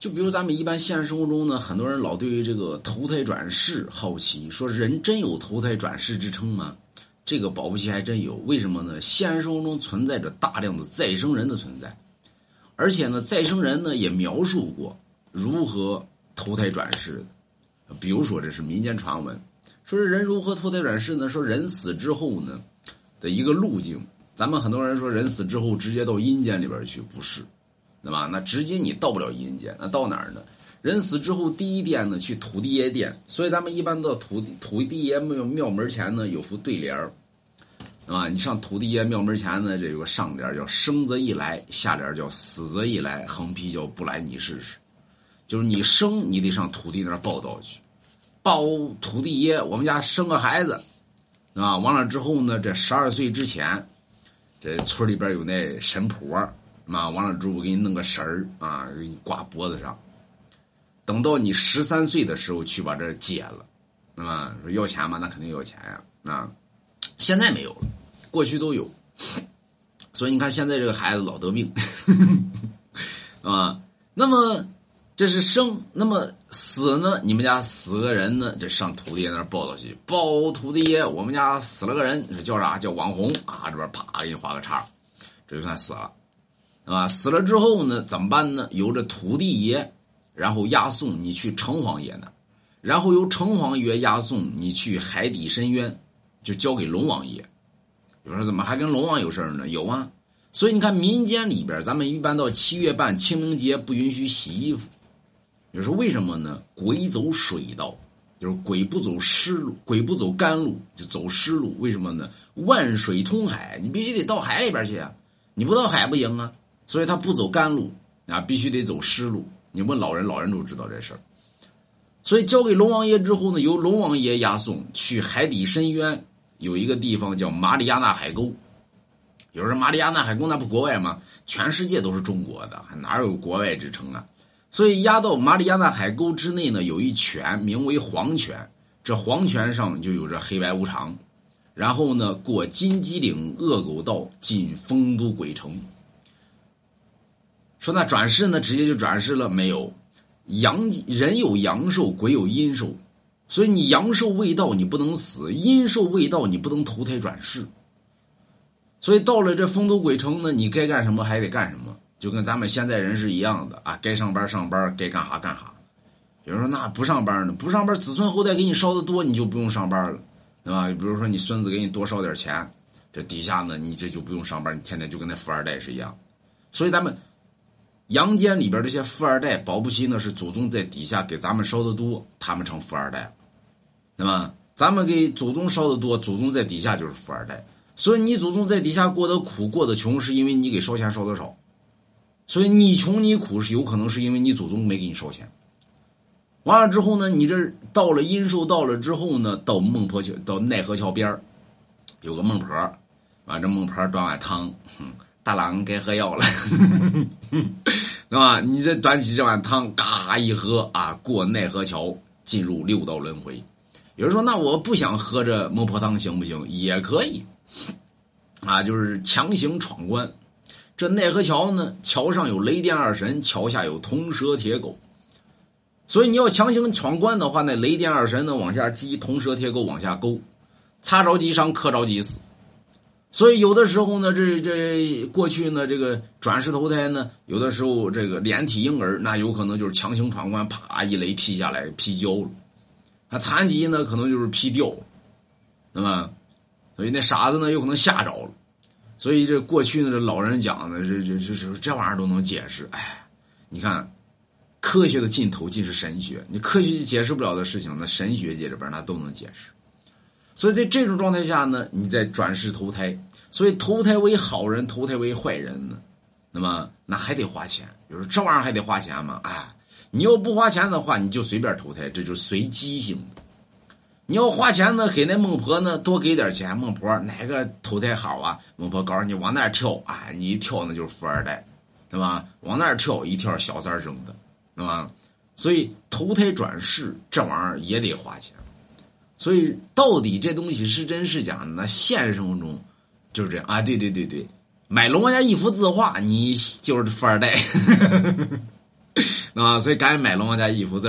就比如咱们一般现实生活中呢，很多人老对于这个投胎转世好奇，说人真有投胎转世之称吗？这个保不齐还真有。为什么呢？现实生活中存在着大量的再生人的存在，而且呢，再生人呢也描述过如何投胎转世。比如说，这是民间传闻，说是人如何投胎转世呢？说人死之后呢的一个路径，咱们很多人说人死之后直接到阴间里边去，不是。对吧？那直接你到不了阴间，那到哪儿呢？人死之后第一殿呢，去土地爷殿。所以咱们一般到土土地爷庙庙门前呢，有副对联儿，啊，你上土地爷庙门前呢，这有个上联叫“生则易来”，下联叫“死则易来”，横批叫“不来你试试”。就是你生，你得上土地那儿报道去，报土地爷，我们家生个孩子，啊，完了之后呢，这十二岁之前，这村里边有那神婆。啊，完了之后我给你弄个绳儿啊，给你挂脖子上。等到你十三岁的时候去把这解了，啊，说要钱吗？那肯定要钱呀。啊，现在没有了，过去都有。所以你看现在这个孩子老得病，啊，那么这是生，那么死呢？你们家死个人呢？这上土地爷那儿报道去，报土地爷，我们家死了个人，叫啥？叫网红啊，这边啪给你画个叉，这就算死了。啊，死了之后呢，怎么办呢？由着土地爷，然后押送你去城隍爷那然后由城隍爷押送你去海底深渊，就交给龙王爷。有人说怎么还跟龙王有事呢？有啊，所以你看民间里边，咱们一般到七月半清明节不允许洗衣服。有说为什么呢？鬼走水道，就是鬼不走湿路，鬼不走干路，就走湿路。为什么呢？万水通海，你必须得到海里边去啊，你不到海不行啊。所以他不走干路啊，必须得走湿路。你问老人，老人都知道这事儿。所以交给龙王爷之后呢，由龙王爷押送去海底深渊，有一个地方叫马里亚纳海沟。有人说马里亚纳海沟那不国外吗？全世界都是中国的，哪有国外之称啊？所以押到马里亚纳海沟之内呢，有一泉名为黄泉，这黄泉上就有着黑白无常。然后呢，过金鸡岭恶狗道，进丰都鬼城。说那转世呢？直接就转世了？没有，阳人有阳寿，鬼有阴寿，所以你阳寿未到，你不能死；阴寿未到，你不能投胎转世。所以到了这丰都鬼城呢，你该干什么还得干什么，就跟咱们现在人是一样的啊，该上班上班，该干啥干啥。有人说那不上班呢？不上班，子孙后代给你烧的多，你就不用上班了，对吧？比如说你孙子给你多烧点钱，这底下呢，你这就不用上班，你天天就跟那富二代是一样。所以咱们。阳间里边这些富二代，保不齐呢是祖宗在底下给咱们烧的多，他们成富二代，那么？咱们给祖宗烧的多，祖宗在底下就是富二代。所以你祖宗在底下过得苦、过得穷，是因为你给烧钱烧的少。所以你穷你苦是有可能是因为你祖宗没给你烧钱。完了之后呢，你这到了阴寿到了之后呢，到孟婆桥到奈何桥边有个孟婆，完这孟婆端碗汤，哼。大郎该喝药了，对吧？你这端起这碗汤，嘎一喝啊，过奈何桥，进入六道轮回。有人说，那我不想喝这孟婆汤行不行？也可以，啊，就是强行闯关。这奈何桥呢？桥上有雷电二神，桥下有铜蛇铁狗，所以你要强行闯关的话，那雷电二神呢往下击，铜蛇铁狗往下勾，擦着即伤，磕着即死。所以有的时候呢，这这过去呢，这个转世投胎呢，有的时候这个连体婴儿，那有可能就是强行闯关，啪一雷劈下来，劈焦了；那残疾呢，可能就是劈掉了，那么，所以那傻子呢，有可能吓着了。所以这过去呢，这老人讲的，这这这这这玩意儿都能解释。哎，你看，科学的尽头尽是神学，你科学解释不了的事情，那神学界里边那都能解释。所以在这种状态下呢，你在转世投胎，所以投胎为好人，投胎为坏人呢，那么那还得花钱。比如说这玩意儿还得花钱吗？哎，你要不花钱的话，你就随便投胎，这就是随机性的。你要花钱呢，给那孟婆呢多给点钱，孟婆哪个投胎好啊？孟婆告诉你往那儿跳啊，你一跳那就是富二代，对吧？往那儿跳一跳小三生的，对吧？所以投胎转世这玩意儿也得花钱。所以，到底这东西是真是假呢？那现实生活中就是这样啊！对对对对，买龙王家一幅字画，你就是富二代。啊，所以赶紧买龙王家一幅字儿。